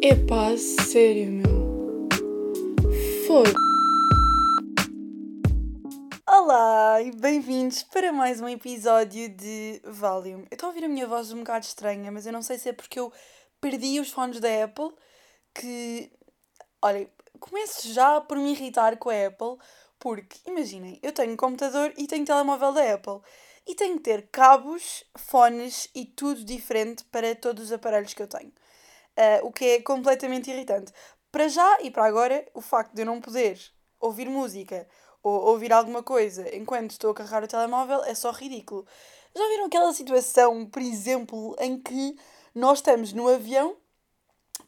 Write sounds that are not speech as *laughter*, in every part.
Epá, sério, meu. Foda. Olá e bem-vindos para mais um episódio de Valium. Eu estou a ouvir a minha voz um bocado estranha, mas eu não sei se é porque eu perdi os fones da Apple que. Olha, começo já por me irritar com a Apple, porque imaginem, eu tenho computador e tenho telemóvel da Apple e tenho que ter cabos, fones e tudo diferente para todos os aparelhos que eu tenho. Uh, o que é completamente irritante. Para já e para agora, o facto de eu não poder ouvir música ou ouvir alguma coisa enquanto estou a carregar o telemóvel é só ridículo. Já viram aquela situação, por exemplo, em que nós estamos no avião,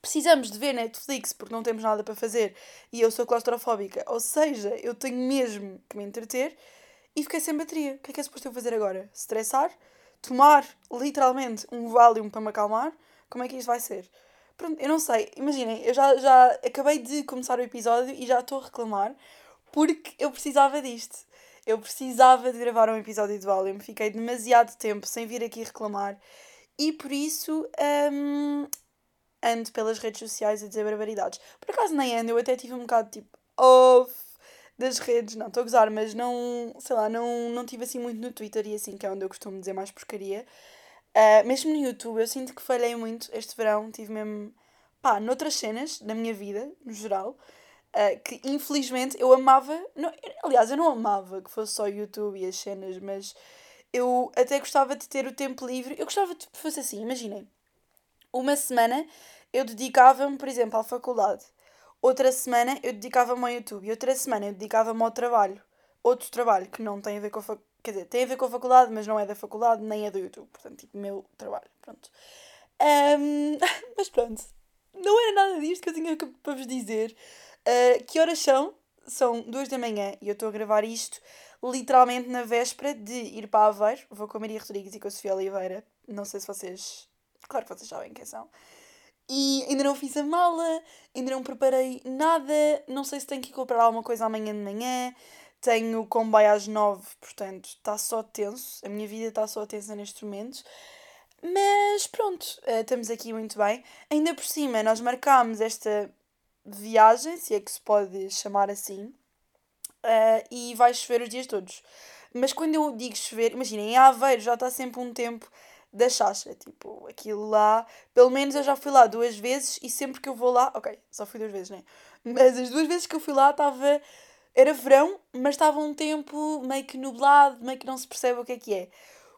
precisamos de ver Netflix porque não temos nada para fazer e eu sou claustrofóbica, ou seja, eu tenho mesmo que me entreter e fiquei sem bateria. O que é que é suposto eu fazer agora? Estressar? Tomar literalmente um Valium para me acalmar? Como é que isto vai ser? Pronto, eu não sei. Imaginem, eu já, já acabei de começar o episódio e já estou a reclamar porque eu precisava disto. Eu precisava de gravar um episódio de Valium. Fiquei demasiado tempo sem vir aqui reclamar e por isso hum, ando pelas redes sociais a dizer barbaridades. Por acaso nem ando, eu até tive um bocado tipo off das redes, não estou a gozar, mas não, sei lá, não, não tive assim muito no Twitter e assim, que é onde eu costumo dizer mais porcaria. Uh, mesmo no YouTube, eu sinto que falhei muito este verão, tive mesmo, pá, noutras cenas da minha vida, no geral, uh, que infelizmente eu amava, não, aliás, eu não amava que fosse só YouTube e as cenas, mas eu até gostava de ter o tempo livre, eu gostava de que fosse assim, imaginem, uma semana eu dedicava-me, por exemplo, à faculdade, outra semana eu dedicava-me ao YouTube, e outra semana eu dedicava-me ao trabalho, outro trabalho que não tem a ver com a faculdade Quer dizer, tem a ver com a faculdade, mas não é da faculdade, nem é do YouTube. Portanto, tipo, meu trabalho. Pronto. Um, *laughs* mas pronto. Não era nada disto que eu tinha para vos dizer. Uh, que horas são? São duas da manhã e eu estou a gravar isto literalmente na véspera de ir para Aveiro. Vou com a Maria Rodrigues e com a Sofia Oliveira. Não sei se vocês. Claro que vocês sabem quem são. E ainda não fiz a mala, ainda não preparei nada. Não sei se tenho que comprar alguma coisa amanhã de manhã. Tenho comboio às nove, portanto está só tenso. A minha vida está só tensa neste momento. Mas pronto, uh, estamos aqui muito bem. Ainda por cima, nós marcámos esta viagem, se é que se pode chamar assim, uh, e vai chover os dias todos. Mas quando eu digo chover, imaginem, em Aveiro já está sempre um tempo da chacha. Tipo, aquilo lá, pelo menos eu já fui lá duas vezes e sempre que eu vou lá, ok, só fui duas vezes, né? Mas as duas vezes que eu fui lá estava era verão, mas estava um tempo meio que nublado, meio que não se percebe o que é que é.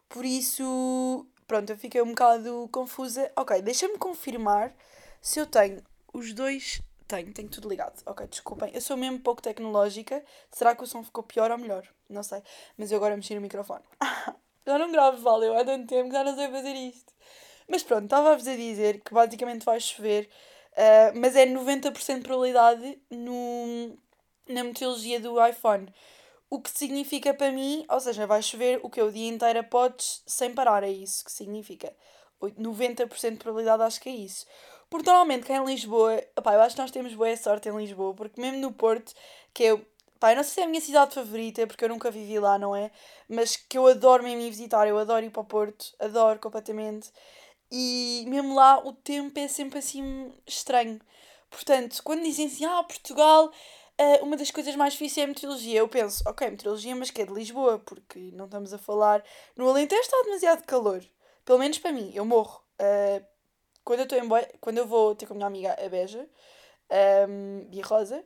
Por isso, pronto, eu fiquei um bocado confusa. Ok, deixa-me confirmar se eu tenho os dois. Tenho, tenho tudo ligado. Ok, desculpem. Eu sou mesmo pouco tecnológica. Será que o som ficou pior ou melhor? Não sei. Mas eu agora mexi no microfone. *laughs* já não gravo, valeu. Há tanto tempo que já não sei fazer isto. Mas pronto, estava-vos a dizer que basicamente vai chover. Uh, mas é 90% de probabilidade no, na meteorologia do iPhone. O que significa para mim, ou seja, vai chover o que o dia inteiro a podes sem parar, é isso que significa. 90% de probabilidade acho que é isso. Porque normalmente cá em Lisboa, opá, eu acho que nós temos boa sorte em Lisboa, porque mesmo no Porto, que eu, pá, eu não sei se é a minha cidade favorita, porque eu nunca vivi lá, não é? Mas que eu adoro mesmo ir visitar, eu adoro ir para o Porto, adoro completamente. E mesmo lá o tempo é sempre assim estranho. Portanto, quando dizem assim, ah, Portugal Uh, uma das coisas mais difíceis é a meteorologia. Eu penso, ok, meteorologia, mas que é de Lisboa, porque não estamos a falar. No Alentejo está demasiado calor. Pelo menos para mim, eu morro. Uh, quando, eu estou em quando eu vou ter com a minha amiga a Beja, um, Bia Rosa,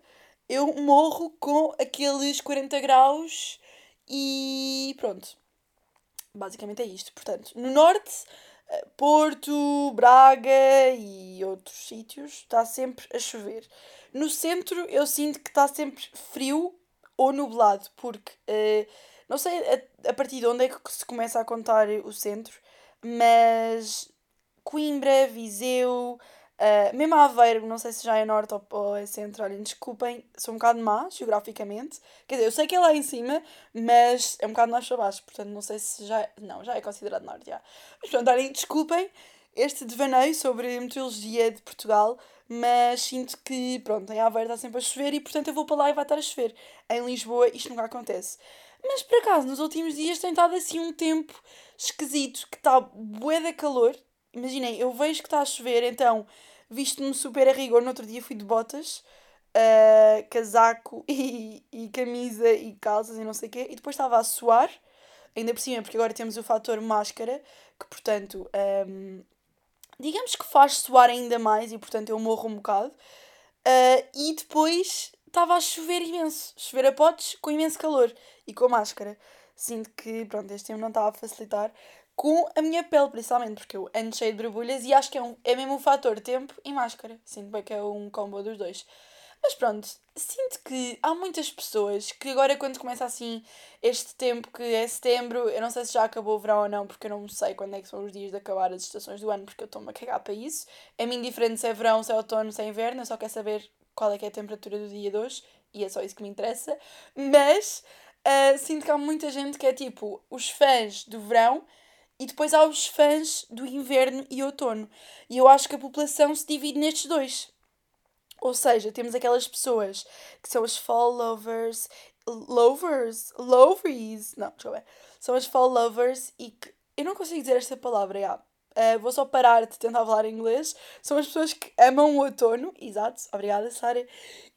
eu morro com aqueles 40 graus e pronto. Basicamente é isto. Portanto, no norte, Porto, Braga e outros sítios, está sempre a chover. No centro eu sinto que está sempre frio ou nublado, porque uh, não sei a, a, partir de onde é que se começa a contar o centro, mas Coimbra, Viseu, uh, mesmo Aveiro, não sei se já é norte ou, ou é centro, olhem, desculpem, sou um bocado má geograficamente. Quer dizer, eu sei que é lá em cima, mas é um bocado mais para baixo, portanto não sei se já. Não, já é considerado norte, já. Mas pronto, olhem, desculpem este devaneio sobre a meteorologia de Portugal mas sinto que, pronto, em Aveiro está sempre a chover e portanto eu vou para lá e vai estar a chover. Em Lisboa isto nunca acontece. Mas por acaso, nos últimos dias tem estado assim um tempo esquisito, que está bué de calor. Imaginem, eu vejo que está a chover, então visto-me super a rigor. No outro dia fui de botas, uh, casaco *laughs* e, e camisa e calças e não sei o quê. E depois estava a suar, ainda por cima, porque agora temos o fator máscara, que portanto, um, digamos que faz suar ainda mais e portanto eu morro um bocado. Uh, e depois estava a chover imenso, chover a potes com imenso calor e com máscara. Sinto que, pronto, este tempo não estava a facilitar com a minha pele, principalmente, porque eu ando cheio de borbulhas e acho que é, um, é mesmo o fator tempo e máscara. Sinto bem que é um combo dos dois. Mas pronto, sinto que há muitas pessoas que agora, quando começa assim este tempo que é setembro, eu não sei se já acabou o verão ou não, porque eu não sei quando é que são os dias de acabar as estações do ano, porque eu estou-me a cagar para isso. É-me indiferente se é verão, se é outono, se é inverno, eu só quero saber qual é que é a temperatura do dia de hoje e é só isso que me interessa. Mas uh, sinto que há muita gente que é tipo os fãs do verão e depois há os fãs do inverno e outono. E eu acho que a população se divide nestes dois. Ou seja, temos aquelas pessoas que são os fall lovers, lovers, loveries, não, deixa eu ver. São as fall lovers e que eu não consigo dizer esta palavra, já. Uh, vou só parar de tentar falar inglês. São as pessoas que amam o outono, exato, obrigada Sara,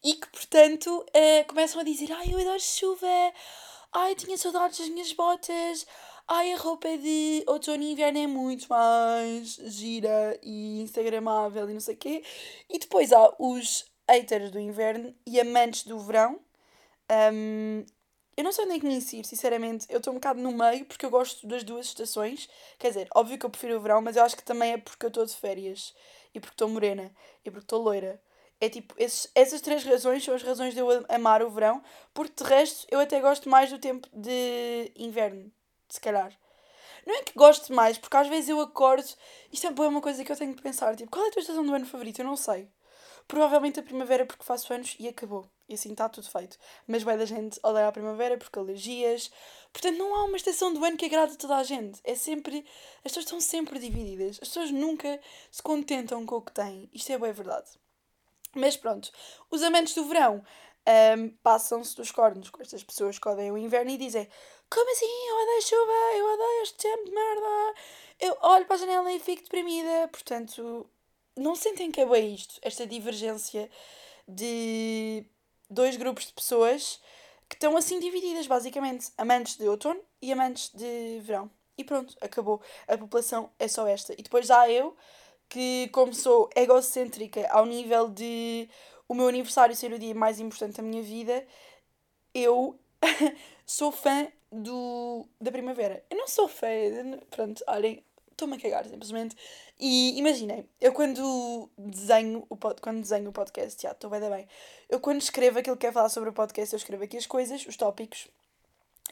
e que portanto uh, começam a dizer: Ai, eu adoro chuva, ai, tinha saudades das minhas botas, ai, a roupa de outono e inverno é muito mais gira e instagramável e não sei o quê. E depois há os haters do inverno e amantes do verão. Um, eu não sei onde é que me insiro, sinceramente. Eu estou um bocado no meio porque eu gosto das duas estações. Quer dizer, óbvio que eu prefiro o verão, mas eu acho que também é porque eu estou de férias. E porque estou morena. E porque estou loira. É tipo, esses, essas três razões são as razões de eu amar o verão. Porque de resto eu até gosto mais do tempo de inverno se calhar. Não é que goste mais, porque às vezes eu acordo. Isto é uma coisa que eu tenho que pensar. Tipo, qual é a tua estação do ano favorita? Eu não sei. Provavelmente a primavera, porque faço anos e acabou. E assim está tudo feito. Mas vai da gente odeia a primavera porque alergias. Portanto, não há uma estação do ano que agrade a toda a gente. É sempre. As pessoas estão sempre divididas. As pessoas nunca se contentam com o que têm. Isto é bem verdade. Mas pronto, os amantes do verão um, passam-se dos cornos com estas pessoas que odeiam o inverno e dizem como assim? Eu odeio chuva, eu odeio este tempo de merda. Eu olho para a janela e fico deprimida. Portanto, não sentem que é bem isto, esta divergência de dois grupos de pessoas que estão assim divididas, basicamente. Amantes de outono e amantes de verão. E pronto, acabou. A população é só esta. E depois há eu, que como sou egocêntrica ao nível de o meu aniversário ser o dia mais importante da minha vida, eu *laughs* sou fã do, da primavera. Eu não sou feia, pronto, olhem, estou-me a cagar simplesmente. E imaginem, eu quando desenho o, pod, quando desenho o podcast, já estou bem, bem. Eu quando escrevo aquilo que quer falar sobre o podcast, eu escrevo aqui as coisas, os tópicos,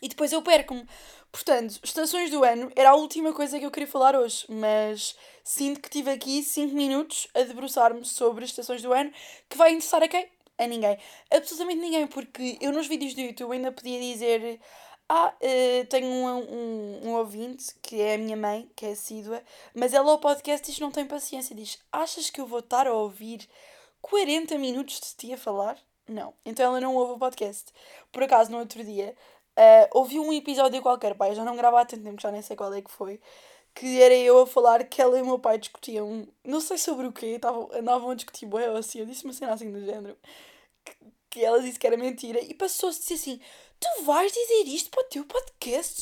e depois eu perco-me. Portanto, estações do ano era a última coisa que eu queria falar hoje, mas sinto que tive aqui 5 minutos a debruçar-me sobre estações do ano que vai interessar a quem? A ninguém. Absolutamente ninguém, porque eu nos vídeos do YouTube ainda podia dizer ah, uh, tenho um, um, um ouvinte que é a minha mãe, que é assídua, mas ela ao podcast diz não tem paciência. Diz: Achas que eu vou estar a ouvir 40 minutos de ti a falar? Não. Então ela não ouve o podcast. Por acaso, no outro dia, uh, ouvi um episódio qualquer, pai, já não gravo há tanto tempo, já nem sei qual é que foi, que era eu a falar que ela e o meu pai discutiam, não sei sobre o quê, andavam a discutir boé ou assim, eu disse uma cena assim do género, que, que ela disse que era mentira, e passou-se assim Tu vais dizer isto para o teu podcast?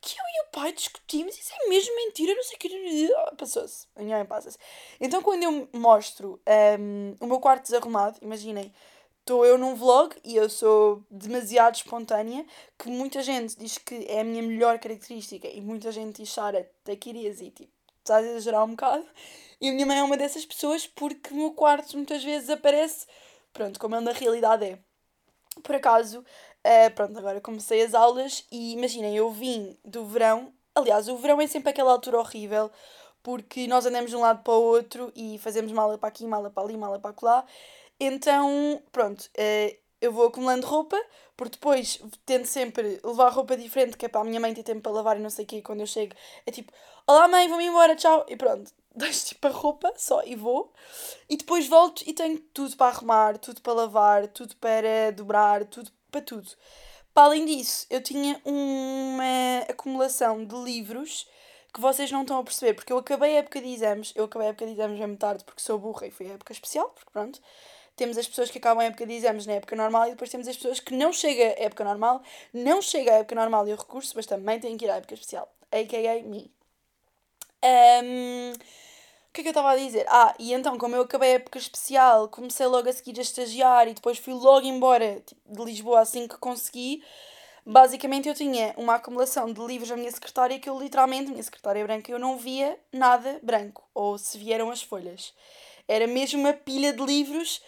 Que eu e o pai discutimos, isso é mesmo mentira, não sei o que. Passou-se. A minha mãe passa-se. Então, quando eu mostro um, o meu quarto desarrumado, imaginem, estou eu num vlog e eu sou demasiado espontânea, que muita gente diz que é a minha melhor característica e muita gente diz, Sara, taquirias e tipo, estás a exagerar um bocado. E a minha mãe é uma dessas pessoas porque o meu quarto muitas vezes aparece, pronto, como é na realidade é. Por acaso, Uh, pronto, agora comecei as aulas e imaginem, eu vim do verão. Aliás, o verão é sempre aquela altura horrível porque nós andamos de um lado para o outro e fazemos mala para aqui, mala para ali, mala para lá. Então, pronto, uh, eu vou acumulando roupa, porque depois tento sempre levar roupa diferente, que é para a minha mãe ter tempo para lavar e não sei o quê. Quando eu chego, é tipo: Olá mãe, vou-me embora, tchau. E pronto, *laughs* deixo tipo a roupa só e vou. E depois volto e tenho tudo para arrumar, tudo para lavar, tudo para dobrar, tudo para tudo. Para além disso, eu tinha uma acumulação de livros que vocês não estão a perceber, porque eu acabei a época de exames, eu acabei a época de exames mesmo tarde porque sou burra e foi a época especial, porque pronto, temos as pessoas que acabam a época de exames na época normal e depois temos as pessoas que não chegam à época normal, não chegam à época normal e o recurso, mas também têm que ir à época especial, a.k.a. me. Um, que é que eu estava a dizer? Ah, e então, como eu acabei a época especial, comecei logo a seguir a estagiar e depois fui logo embora tipo, de Lisboa assim que consegui. Basicamente, eu tinha uma acumulação de livros na minha secretária que eu literalmente, minha secretária branca, eu não via nada branco, ou se vieram as folhas. Era mesmo uma pilha de livros,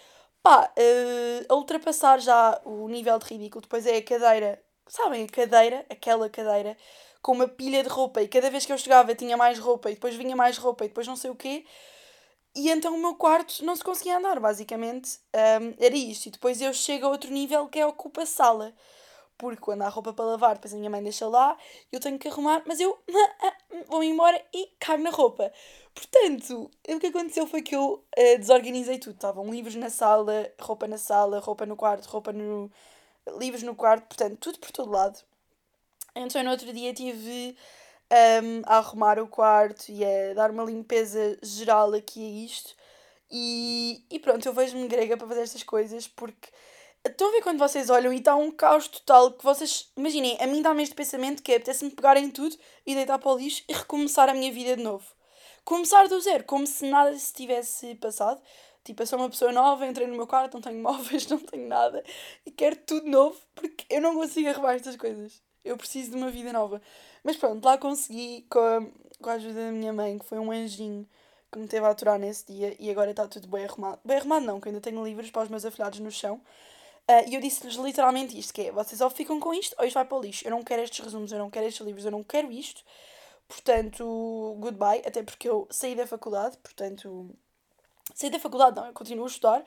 pá, uh, a ultrapassar já o nível de ridículo. Depois é a cadeira, sabem, a cadeira, aquela cadeira com uma pilha de roupa e cada vez que eu chegava tinha mais roupa e depois vinha mais roupa e depois não sei o quê. E então o meu quarto não se conseguia andar, basicamente. Um, era isto. E depois eu chego a outro nível que é ocupa sala. Porque quando há roupa para lavar, depois a minha mãe deixa lá, eu tenho que arrumar, mas eu *laughs* vou embora e cago na roupa. Portanto, o que aconteceu foi que eu uh, desorganizei tudo. Estavam livros na sala, roupa na sala, roupa no quarto, roupa no. livros no quarto, portanto, tudo por todo lado. Então, no outro dia tive um, a arrumar o quarto e a dar uma limpeza geral aqui a isto. E, e pronto, eu vejo-me grega para fazer estas coisas porque estão a ver quando vocês olham e está um caos total que vocês. Imaginem, a mim dá-me este pensamento que é apetece-me pegar em tudo e deitar para o lixo e recomeçar a minha vida de novo. Começar do zero, como se nada se tivesse passado. Tipo, eu sou uma pessoa nova, entrei no meu quarto, não tenho *laughs* móveis, não tenho nada e quero tudo novo porque eu não consigo arrumar estas coisas. Eu preciso de uma vida nova. Mas pronto, lá consegui com a, com a ajuda da minha mãe, que foi um anjinho que me teve a aturar nesse dia e agora está tudo bem arrumado. Bem arrumado não, que ainda tenho livros para os meus afilhados no chão. Uh, e eu disse-lhes literalmente isto, que é, vocês ou ficam com isto ou isto vai para o lixo. Eu não quero estes resumos, eu não quero estes livros, eu não quero isto. Portanto, goodbye, até porque eu saí da faculdade, portanto... Saí da faculdade, não, eu continuo a estudar.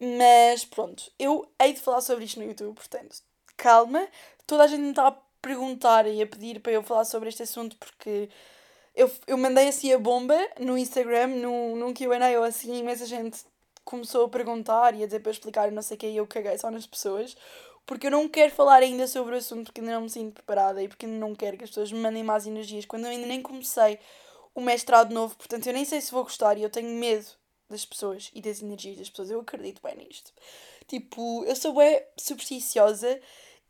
Mas pronto, eu hei de falar sobre isto no YouTube, portanto, calma. Toda a gente me está a perguntar e a pedir para eu falar sobre este assunto porque eu, eu mandei assim a bomba no Instagram, num, num QA ou assim, imensa gente começou a perguntar e a dizer para explicar e não sei o que, e eu caguei só nas pessoas, porque eu não quero falar ainda sobre o assunto porque ainda não me sinto preparada e porque não quero que as pessoas me mandem más energias quando eu ainda nem comecei o mestrado novo, portanto eu nem sei se vou gostar e eu tenho medo das pessoas e das energias das pessoas, eu acredito bem nisto. Tipo, eu sou bem supersticiosa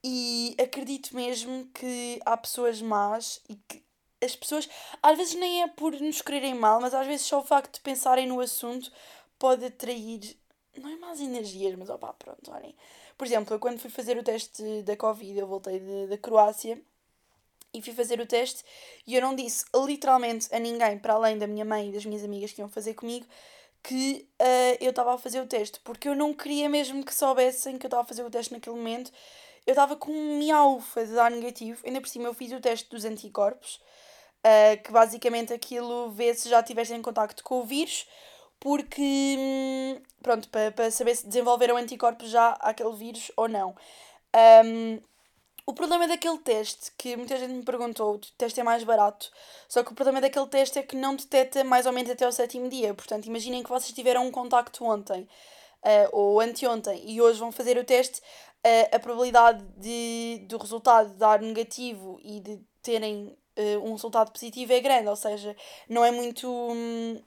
e acredito mesmo que há pessoas más e que as pessoas, às vezes nem é por nos quererem mal, mas às vezes só o facto de pensarem no assunto pode atrair, não é más energias, mas opá, pronto, olhem. Por exemplo, eu quando fui fazer o teste da Covid, eu voltei da Croácia e fui fazer o teste e eu não disse literalmente a ninguém, para além da minha mãe e das minhas amigas que iam fazer comigo, que uh, eu estava a fazer o teste, porque eu não queria mesmo que soubessem que eu estava a fazer o teste naquele momento eu estava com um miaufa de dar negativo. Ainda por cima eu fiz o teste dos anticorpos, uh, que basicamente aquilo vê se já estiveste em contacto com o vírus, porque, hum, pronto, para, para saber se desenvolveram anticorpos já àquele vírus ou não. Um, o problema daquele teste, que muita gente me perguntou, o teste é mais barato, só que o problema daquele teste é que não detecta mais ou menos até o sétimo dia. Portanto, imaginem que vocês tiveram um contacto ontem uh, ou anteontem e hoje vão fazer o teste, a, a probabilidade de, do resultado dar negativo e de terem uh, um resultado positivo é grande, ou seja, não é muito,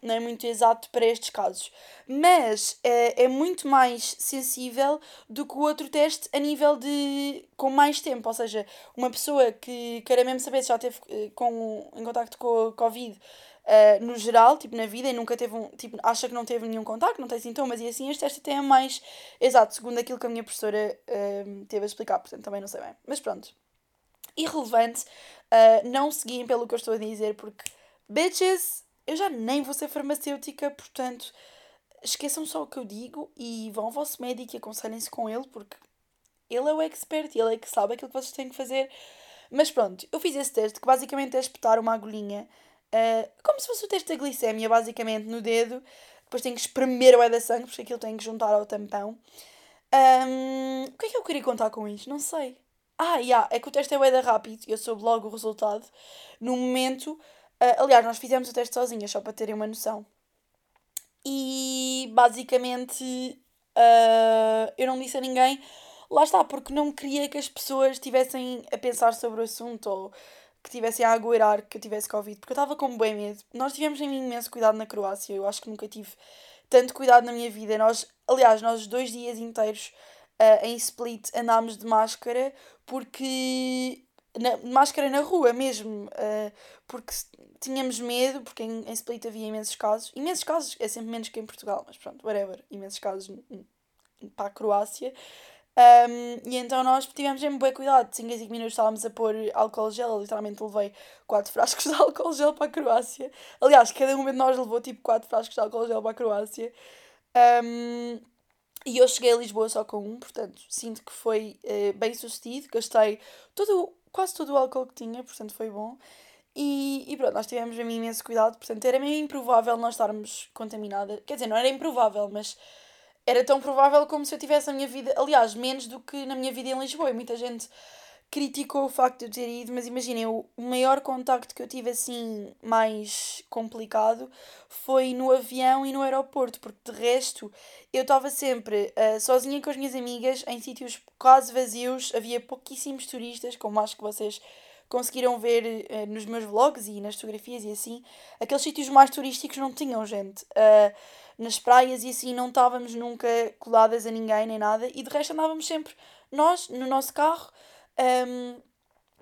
não é muito exato para estes casos. Mas uh, é muito mais sensível do que o outro teste a nível de com mais tempo, ou seja, uma pessoa que queira mesmo saber se já esteve uh, com, em contacto com a Covid uh, no geral, tipo na vida, e nunca teve um, tipo, acha que não teve nenhum contacto, não tem sintomas, e assim este teste até é mais exato, segundo aquilo que a minha professora uh, teve a explicar, portanto também não sei bem. Mas pronto. Irrelevante, uh, não seguiem pelo que eu estou a dizer, porque bitches, eu já nem vou ser farmacêutica, portanto esqueçam só o que eu digo e vão ao vosso médico e aconselhem-se com ele, porque ele é o expert e ele é que sabe aquilo que vocês têm que fazer. Mas pronto, eu fiz esse teste que basicamente é espetar uma agulhinha Uh, como se fosse o teste da glicémia, basicamente, no dedo. Depois tem que espremer o da sangue, porque aquilo tem que juntar ao tampão. Um, o que é que eu queria contar com isto? Não sei. Ah, yeah, é que o teste é da rápido eu soube logo o resultado. No momento. Uh, aliás, nós fizemos o teste sozinhas, só para terem uma noção. E basicamente uh, eu não disse a ninguém. Lá está, porque não queria que as pessoas estivessem a pensar sobre o assunto ou que tivessem a aguardar que eu tivesse Covid, porque eu estava com bem medo. Nós tivemos um imenso cuidado na Croácia, eu acho que nunca tive tanto cuidado na minha vida. Nós, aliás, nós dois dias inteiros uh, em Split andámos de máscara porque. Na, máscara na rua mesmo, uh, porque tínhamos medo, porque em, em Split havia imensos casos. Imensos casos, é sempre menos que em Portugal, mas pronto, whatever. Imensos casos para a Croácia. Um, e então nós tivemos mesmo bem cuidado. De 5 a 5 minutos estávamos a pôr álcool gel. Eu literalmente levei 4 *laughs* frascos de álcool gel para a Croácia. Aliás, cada um de nós levou tipo 4 frascos de álcool gel para a Croácia. Um, e eu cheguei a Lisboa só com um, portanto sinto que foi uh, bem sucedido. Gastei todo, quase todo o álcool que tinha, portanto foi bom. E, e pronto, nós tivemos mesmo imenso cuidado, portanto era meio improvável nós estarmos contaminada. Quer dizer, não era improvável, mas era tão provável como se eu tivesse a minha vida, aliás, menos do que na minha vida em Lisboa. E muita gente criticou o facto de eu ter ido, mas imaginem, o maior contacto que eu tive assim mais complicado foi no avião e no aeroporto, porque de resto eu estava sempre uh, sozinha com as minhas amigas em sítios quase vazios, havia pouquíssimos turistas, como acho que vocês conseguiram ver uh, nos meus vlogs e nas fotografias e assim. Aqueles sítios mais turísticos não tinham gente. Uh, nas praias e assim não estávamos nunca coladas a ninguém nem nada e de resto andávamos sempre nós no nosso carro um,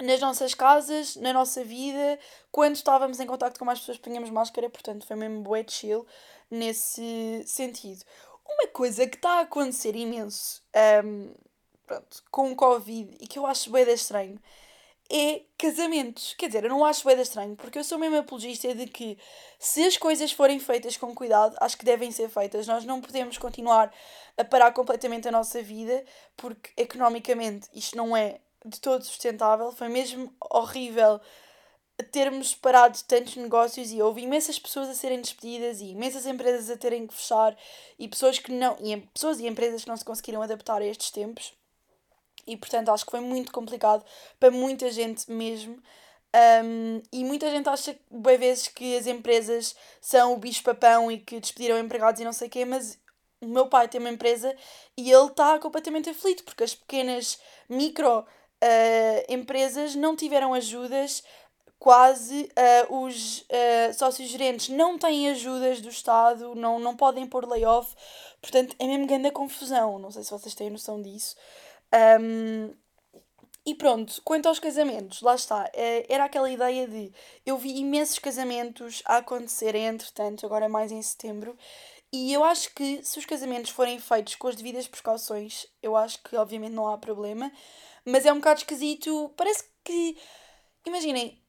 nas nossas casas, na nossa vida, quando estávamos em contato com mais pessoas punhamos máscara, portanto foi mesmo bué chill nesse sentido. Uma coisa que está a acontecer imenso um, pronto, com o Covid e que eu acho bem estranho é casamentos. Quer dizer, eu não acho bem estranho, porque eu sou mesmo apologista de que se as coisas forem feitas com cuidado, acho que devem ser feitas. Nós não podemos continuar a parar completamente a nossa vida, porque economicamente isto não é de todo sustentável. Foi mesmo horrível termos parado tantos negócios e houve imensas pessoas a serem despedidas e imensas empresas a terem que fechar e pessoas que não e pessoas e empresas que não se conseguiram adaptar a estes tempos e portanto acho que foi muito complicado para muita gente mesmo. Um, e muita gente acha bem vezes que as empresas são o bicho-papão e que despediram empregados e não sei o quê, mas o meu pai tem uma empresa e ele está completamente aflito porque as pequenas micro uh, empresas não tiveram ajudas quase uh, os uh, sócios gerentes não têm ajudas do Estado, não, não podem pôr layoff, portanto é mesmo grande a confusão, não sei se vocês têm noção disso. Um, e pronto, quanto aos casamentos, lá está, eh, era aquela ideia de eu vi imensos casamentos a acontecerem, entretanto, agora mais em setembro, e eu acho que se os casamentos forem feitos com as devidas precauções, eu acho que obviamente não há problema, mas é um bocado esquisito, parece que, imaginem,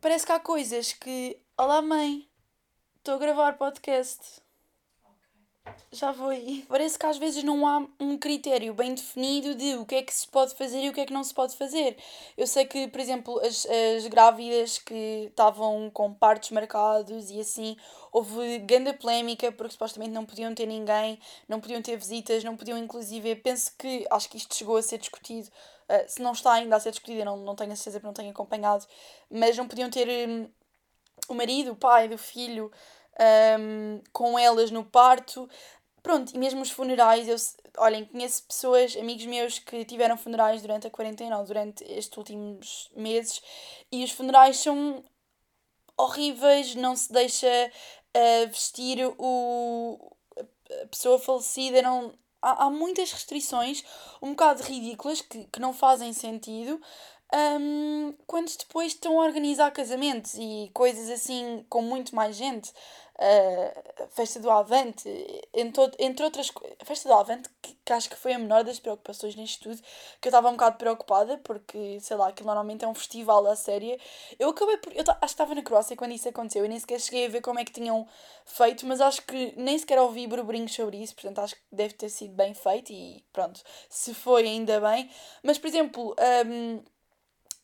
parece que há coisas que, olá mãe, estou a gravar podcast já foi. Parece que às vezes não há um critério bem definido de o que é que se pode fazer e o que é que não se pode fazer. Eu sei que, por exemplo, as, as grávidas que estavam com partos marcados e assim, houve grande polémica porque supostamente não podiam ter ninguém, não podiam ter visitas, não podiam inclusive. Penso que acho que isto chegou a ser discutido. Uh, se não está ainda a ser discutido, eu não, não tenho a certeza porque não tenho acompanhado, mas não podiam ter um, o marido, o pai do filho um, com elas no parto. Pronto, e mesmo os funerais, eu, olhem, conheço pessoas, amigos meus que tiveram funerais durante a quarentena ou durante estes últimos meses e os funerais são horríveis, não se deixa uh, vestir o, a pessoa falecida, não, há, há muitas restrições um bocado ridículas que, que não fazem sentido um, quando depois estão a organizar casamentos e coisas assim com muito mais gente a festa do Avante, entre, entre outras. A festa do Avante, que, que, acho que foi a menor das preocupações neste tudo, que eu estava um bocado preocupada, porque, sei lá, aquilo normalmente é um festival a séria. Eu acabei por. Eu acho que estava na Croácia quando isso aconteceu, eu nem sequer cheguei a ver como é que tinham feito, mas acho que nem sequer ouvi burburinhos sobre isso, portanto acho que deve ter sido bem feito e pronto, se foi ainda bem. Mas, por exemplo. Um,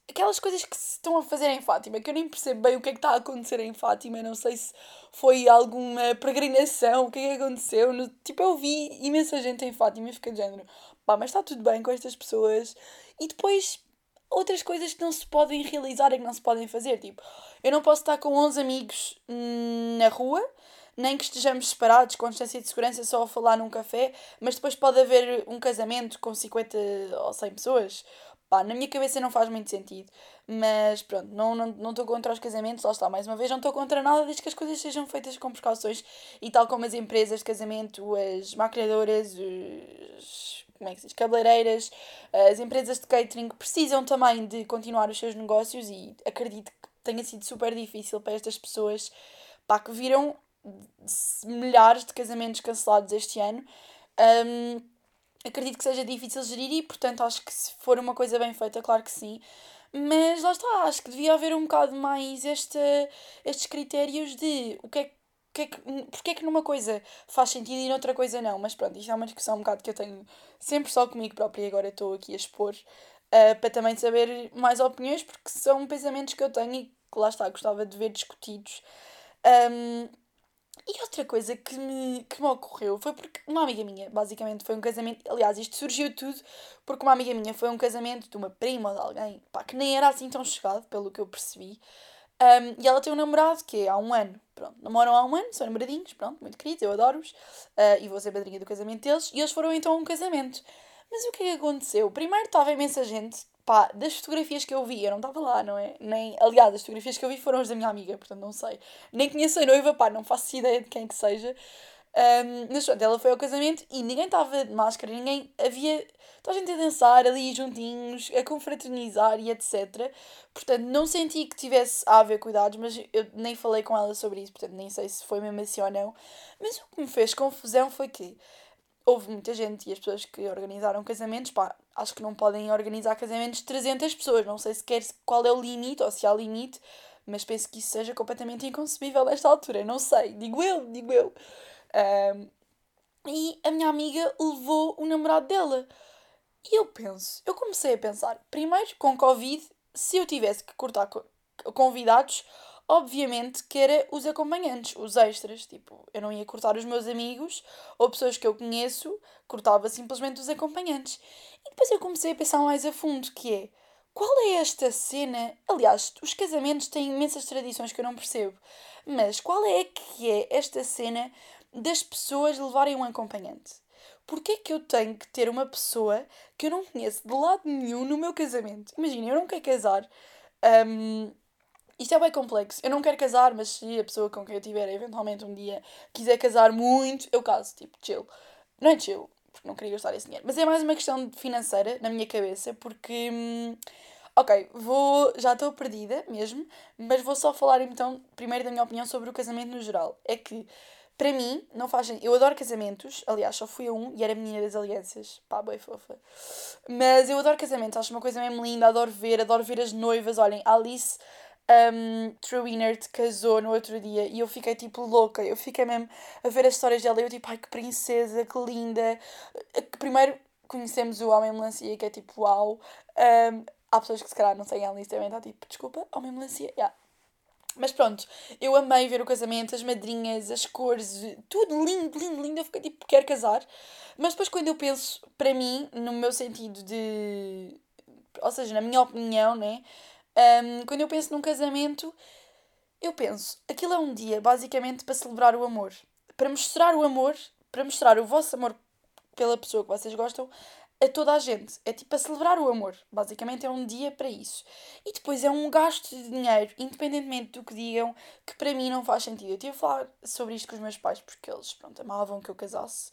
aquelas coisas que se estão a fazer em Fátima, que eu nem percebo bem o que é que está a acontecer em Fátima, não sei se foi alguma peregrinação, o que é que aconteceu. No, tipo, eu vi imensa gente em Fátima e fiquei de género, pá, mas está tudo bem com estas pessoas. E depois outras coisas que não se podem realizar e que não se podem fazer. Tipo, eu não posso estar com 11 amigos na rua, nem que estejamos separados, com distância de segurança, só a falar num café, mas depois pode haver um casamento com 50 ou 100 pessoas Pá, na minha cabeça não faz muito sentido. Mas pronto, não estou não, não contra os casamentos, lá está, mais uma vez, não estou contra nada desde que as coisas sejam feitas com precauções e tal como as empresas de casamento, as maquilhadoras, os, como é que se diz, cabeleireiras, as empresas de catering precisam também de continuar os seus negócios e acredito que tenha sido super difícil para estas pessoas pá, que viram milhares de casamentos cancelados este ano. Um, acredito que seja difícil gerir e, portanto, acho que se for uma coisa bem feita, claro que sim. Mas lá está, acho que devia haver um bocado mais este, estes critérios de o que é que é que, porque é que numa coisa faz sentido e noutra coisa não? Mas pronto, isto é uma discussão um bocado que eu tenho sempre só comigo própria e agora estou aqui a expor uh, para também saber mais opiniões, porque são pensamentos que eu tenho e que lá está, gostava de ver discutidos. Um, e outra coisa que me, que me ocorreu foi porque uma amiga minha, basicamente, foi um casamento. Aliás, isto surgiu tudo porque uma amiga minha foi um casamento de uma prima ou de alguém pá, que nem era assim tão chegado, pelo que eu percebi. Um, e ela tem um namorado que é há um ano. Pronto, namoram há um ano, são namoradinhos, pronto, muito queridos, eu adoro-os. Uh, e vou ser padrinha do casamento deles. E eles foram então a um casamento. Mas o que é que aconteceu? Primeiro estava imensa gente pá, das fotografias que eu vi, eu não estava lá, não é? Nem, aliás, as fotografias que eu vi foram as da minha amiga, portanto não sei. Nem conheço a noiva, pá, não faço ideia de quem que seja. Um, mas pronto, ela foi ao casamento e ninguém estava de máscara, ninguém havia. Toda a gente a dançar ali juntinhos, a confraternizar e etc. Portanto, não senti que tivesse a haver cuidados, mas eu nem falei com ela sobre isso, portanto, nem sei se foi mesmo assim ou não. Mas o que me fez confusão foi que houve muita gente e as pessoas que organizaram casamentos, pá, acho que não podem organizar casamentos de 300 pessoas. Não sei sequer qual é o limite ou se há limite, mas penso que isso seja completamente inconcebível nesta altura. Não sei, digo eu, digo eu. Um, e a minha amiga levou o namorado dela. E eu penso, eu comecei a pensar, primeiro com Covid, se eu tivesse que cortar convidados, Obviamente que era os acompanhantes, os extras. Tipo, eu não ia cortar os meus amigos ou pessoas que eu conheço, cortava simplesmente os acompanhantes. E depois eu comecei a pensar mais a fundo, que é, qual é esta cena? Aliás, os casamentos têm imensas tradições que eu não percebo. Mas qual é que é esta cena das pessoas levarem um acompanhante? Porquê é que eu tenho que ter uma pessoa que eu não conheço de lado nenhum no meu casamento? Imagina, eu não quero casar. Um, isto é bem complexo. Eu não quero casar, mas se a pessoa com quem eu tiver eventualmente um dia quiser casar muito, eu caso. Tipo, chill. Não é chill, porque não queria gastar esse dinheiro. Mas é mais uma questão financeira na minha cabeça, porque. Hum, ok, vou. Já estou perdida mesmo, mas vou só falar então primeiro da minha opinião sobre o casamento no geral. É que. Para mim, não faz Eu adoro casamentos. Aliás, só fui a um e era a menina das alianças. Pá, bem fofa. Mas eu adoro casamentos. Acho uma coisa mesmo linda. Adoro ver. Adoro ver as noivas. Olhem, Alice um, True Inert casou no outro dia e eu fiquei tipo louca. Eu fiquei mesmo a ver as histórias dela e eu tipo, ai que princesa, que linda. Primeiro conhecemos o Homem Melancia, que é tipo uau. Um, há pessoas que se calhar não têm a lista também, está tipo, desculpa, Homem Melancia, yeah. Mas pronto, eu amei ver o casamento, as madrinhas, as cores, tudo lindo, lindo, lindo. Eu fiquei tipo, quero casar. Mas depois, quando eu penso para mim, no meu sentido de. Ou seja, na minha opinião, né? Um, quando eu penso num casamento, eu penso, aquilo é um dia basicamente para celebrar o amor. Para mostrar o amor, para mostrar o vosso amor pela pessoa que vocês gostam a toda a gente. É tipo a celebrar o amor. Basicamente é um dia para isso. E depois é um gasto de dinheiro, independentemente do que digam, que para mim não faz sentido. Eu tive a falar sobre isto com os meus pais porque eles, pronto, amavam que eu casasse.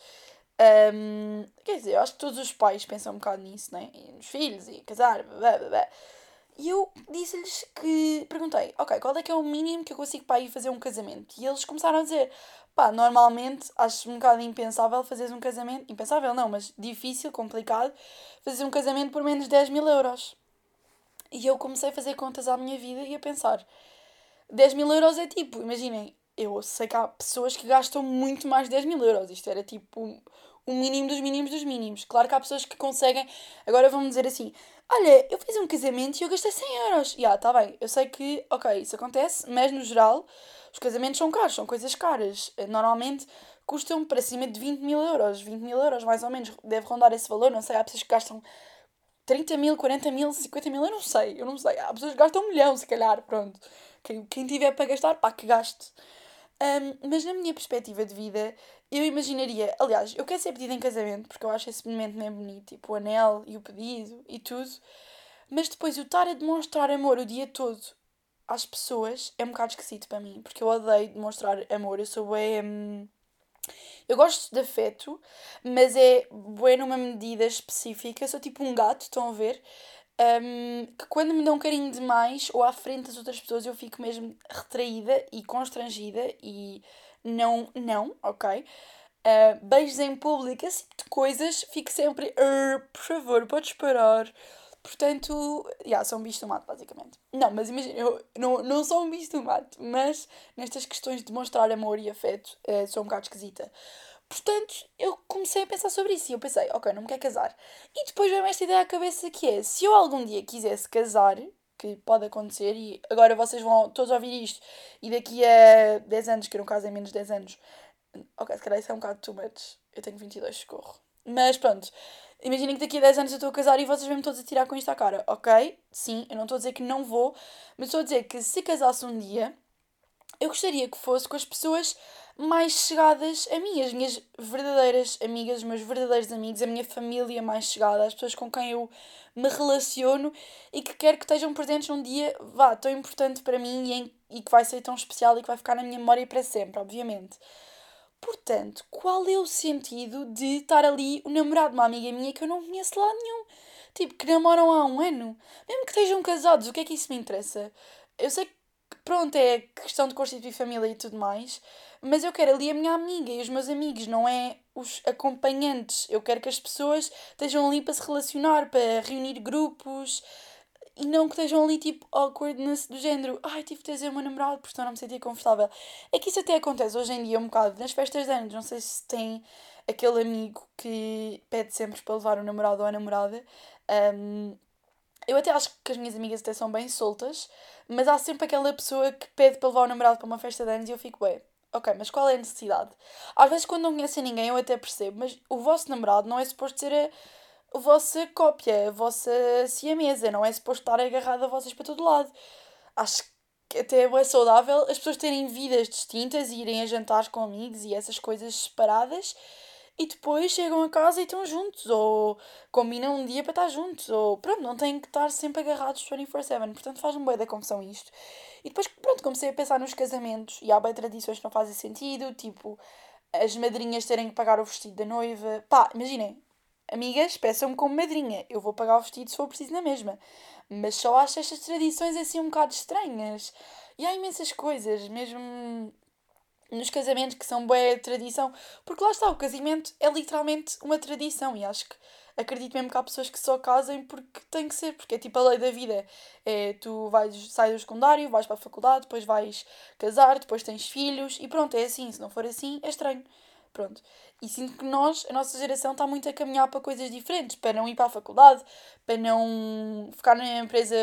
Um, quer dizer, eu acho que todos os pais pensam um bocado nisso, né? E nos filhos e casar, blá, blá, blá. E eu disse-lhes que. Perguntei, ok, qual é que é o mínimo que eu consigo para ir fazer um casamento? E eles começaram a dizer, pá, normalmente acho um bocado impensável fazer um casamento. Impensável não, mas difícil, complicado, fazer um casamento por menos 10 mil euros. E eu comecei a fazer contas à minha vida e a pensar: 10 mil euros é tipo, imaginem, eu sei que há pessoas que gastam muito mais de 10 mil euros. Isto era tipo o mínimo dos mínimos dos mínimos. Claro que há pessoas que conseguem. Agora vamos dizer assim: Olha, eu fiz um casamento e eu gastei 100 euros. E ah, tá bem, eu sei que, ok, isso acontece, mas no geral, os casamentos são caros, são coisas caras. Eh, normalmente custam para cima de 20 mil euros. 20 mil euros, mais ou menos, deve rondar esse valor. Não sei, há pessoas que gastam 30 mil, 40 mil, 50 mil, eu não sei, eu não sei. Há pessoas que gastam um milhão, se calhar, pronto. Quem, quem tiver para gastar, pá, que gaste. Um, mas na minha perspectiva de vida, eu imaginaria. Aliás, eu quero ser pedida em casamento porque eu acho esse momento bem bonito, tipo o anel e o pedido e tudo. Mas depois o estar a demonstrar amor o dia todo às pessoas é um bocado esquisito para mim, porque eu odeio demonstrar amor. Eu sou bem. Hum, eu gosto de afeto, mas é bem numa medida específica. Eu sou tipo um gato, estão a ver? Um, que quando me dão um carinho demais ou à frente das outras pessoas eu fico mesmo retraída e constrangida e não, não, ok? Uh, beijos em público, esse tipo de coisas, fico sempre, por favor, podes parar. Portanto, yeah, sou um bicho do mato, basicamente. Não, mas imagina, eu não, não sou um bicho do mato, mas nestas questões de demonstrar amor e afeto, uh, sou um bocado esquisita. Portanto, eu comecei a pensar sobre isso e eu pensei, ok, não me quero casar. E depois veio esta ideia à cabeça que é, se eu algum dia quisesse casar, que pode acontecer, e agora vocês vão todos ouvir isto, e daqui a 10 anos, que não caso em menos de 10 anos, ok, se calhar isso é um bocado too much, eu tenho 22, socorro. Mas pronto, imaginem que daqui a 10 anos eu estou a casar e vocês vêm-me todos a tirar com isto à cara, ok? Sim, eu não estou a dizer que não vou, mas estou a dizer que se casasse um dia, eu gostaria que fosse com as pessoas mais chegadas a mim, as minhas verdadeiras amigas, os meus verdadeiros amigos, a minha família mais chegada, as pessoas com quem eu me relaciono e que quero que estejam presentes num dia, vá, tão importante para mim e, em, e que vai ser tão especial e que vai ficar na minha memória para sempre, obviamente. Portanto, qual é o sentido de estar ali o namorado de uma amiga minha que eu não conheço lá nenhum? Tipo, que namoram há um ano. Mesmo que estejam casados, o que é que isso me interessa? Eu sei que, pronto, é questão de constituir família e tudo mais, mas eu quero ali a minha amiga e os meus amigos, não é os acompanhantes. Eu quero que as pessoas estejam ali para se relacionar, para reunir grupos e não que estejam ali tipo awkwardness do género. Ai, tive de trazer uma namorada porque senão não me sentia confortável. É que isso até acontece hoje em dia um bocado nas festas de anos. Não sei se tem aquele amigo que pede sempre para levar o namorado ou a namorada. Um, eu até acho que as minhas amigas até são bem soltas, mas há sempre aquela pessoa que pede para levar o namorado para uma festa de anos e eu fico, bem, ok, mas qual é a necessidade? Às vezes quando não conhecem ninguém eu até percebo, mas o vosso namorado não é suposto ser a, a vossa cópia, a vossa siamesa, não é suposto estar agarrado a vocês para todo lado. Acho que até é saudável as pessoas terem vidas distintas e irem a jantares com amigos e essas coisas separadas e depois chegam a casa e estão juntos, ou combinam um dia para estar juntos, ou pronto, não têm que estar sempre agarrados 24-7. Portanto, faz-me bem da confusão isto. E depois, pronto, comecei a pensar nos casamentos e há bem tradições que não fazem sentido, tipo as madrinhas terem que pagar o vestido da noiva. Pá, imaginem, amigas, peçam-me como madrinha, eu vou pagar o vestido se for preciso na mesma. Mas só acho estas tradições assim um bocado estranhas. E há imensas coisas, mesmo nos casamentos que são boa tradição, porque lá está, o casamento é literalmente uma tradição e acho que acredito mesmo que há pessoas que só casem porque tem que ser, porque é tipo a lei da vida. É, tu vais, sai do secundário, vais para a faculdade, depois vais casar, depois tens filhos e pronto, é assim. Se não for assim, é estranho. Pronto. E sinto que nós, a nossa geração, está muito a caminhar para coisas diferentes, para não ir para a faculdade, para não ficar na empresa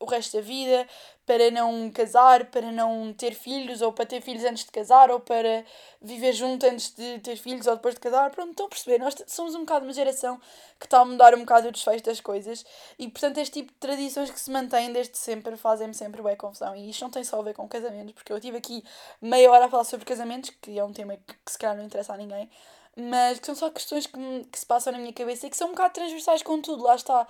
o resto da vida, para não casar, para não ter filhos, ou para ter filhos antes de casar, ou para viver junto antes de ter filhos ou depois de casar. Pronto, estão a perceber? Nós somos um bocado uma geração que está a mudar um bocado o desfecho das coisas e, portanto, este tipo de tradições que se mantêm desde sempre fazem-me sempre bem confusão. E isto não tem só a ver com casamentos, porque eu tive aqui meia hora a falar sobre casamentos, que é um tema que, que se calhar não interessa a ninguém mas que são só questões que, que se passam na minha cabeça e que são um bocado transversais com tudo, lá está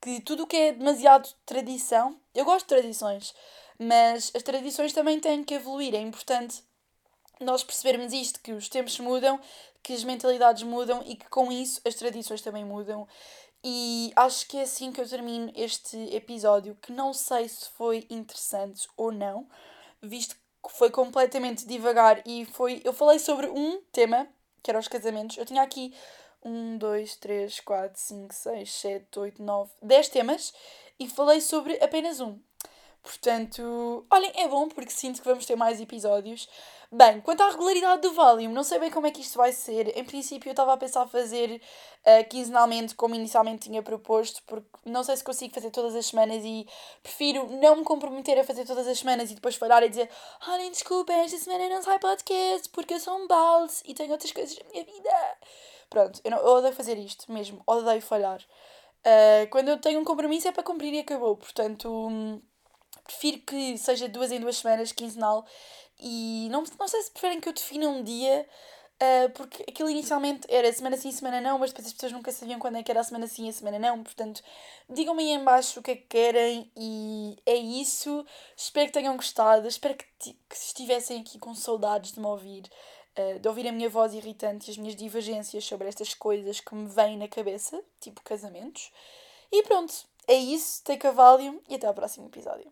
que tudo o que é demasiado tradição, eu gosto de tradições, mas as tradições também têm que evoluir. É importante nós percebermos isto, que os tempos mudam, que as mentalidades mudam e que com isso as tradições também mudam. E acho que é assim que eu termino este episódio, que não sei se foi interessante ou não, visto que foi completamente devagar e foi. Eu falei sobre um tema, que era os casamentos. Eu tinha aqui 1, 2, 3, 4, 5, 6, 7, 8, 9, 10 temas e falei sobre apenas um. Portanto, olhem, é bom porque sinto que vamos ter mais episódios. Bem, quanto à regularidade do volume, não sei bem como é que isto vai ser. Em princípio, eu estava a pensar fazer uh, quinzenalmente, como inicialmente tinha proposto, porque não sei se consigo fazer todas as semanas e prefiro não me comprometer a fazer todas as semanas e depois falhar e dizer: Olhem, desculpem, esta semana não sai podcast porque eu sou um balde e tenho outras coisas na minha vida. Pronto, eu, não, eu odeio fazer isto mesmo, odeio falhar. Uh, quando eu tenho um compromisso é para cumprir e acabou. Portanto, hum, prefiro que seja duas em duas semanas, quinzenal. E não, não sei se preferem que eu defina um dia Uh, porque aquilo inicialmente era semana sim, semana não, mas depois as pessoas nunca sabiam quando é que era a semana sim e a semana não. Portanto, digam-me aí em baixo o que é que querem e é isso. Espero que tenham gostado. Espero que, que estivessem aqui com saudades de me ouvir, uh, de ouvir a minha voz irritante e as minhas divergências sobre estas coisas que me vêm na cabeça, tipo casamentos. E pronto, é isso. Take a e até ao próximo episódio.